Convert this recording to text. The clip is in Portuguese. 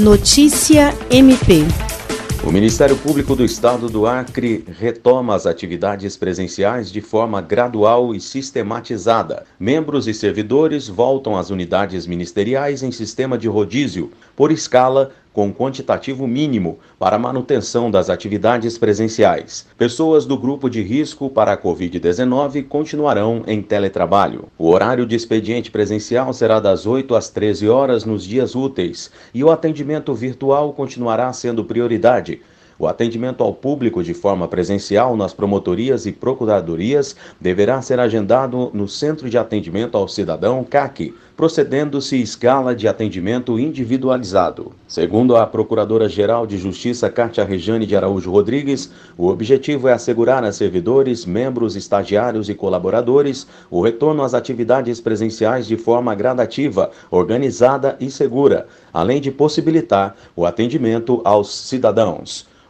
Notícia MP. O Ministério Público do Estado do Acre retoma as atividades presenciais de forma gradual e sistematizada. Membros e servidores voltam às unidades ministeriais em sistema de rodízio, por escala, com quantitativo mínimo para manutenção das atividades presenciais. Pessoas do grupo de risco para a Covid-19 continuarão em teletrabalho. O horário de expediente presencial será das 8 às 13 horas nos dias úteis e o atendimento virtual continuará sendo prioridade. O atendimento ao público de forma presencial nas promotorias e procuradorias deverá ser agendado no Centro de Atendimento ao Cidadão, CAC, procedendo-se escala de atendimento individualizado. Segundo a Procuradora-Geral de Justiça, Cátia Rejane de Araújo Rodrigues, o objetivo é assegurar a servidores, membros, estagiários e colaboradores o retorno às atividades presenciais de forma gradativa, organizada e segura, além de possibilitar o atendimento aos cidadãos.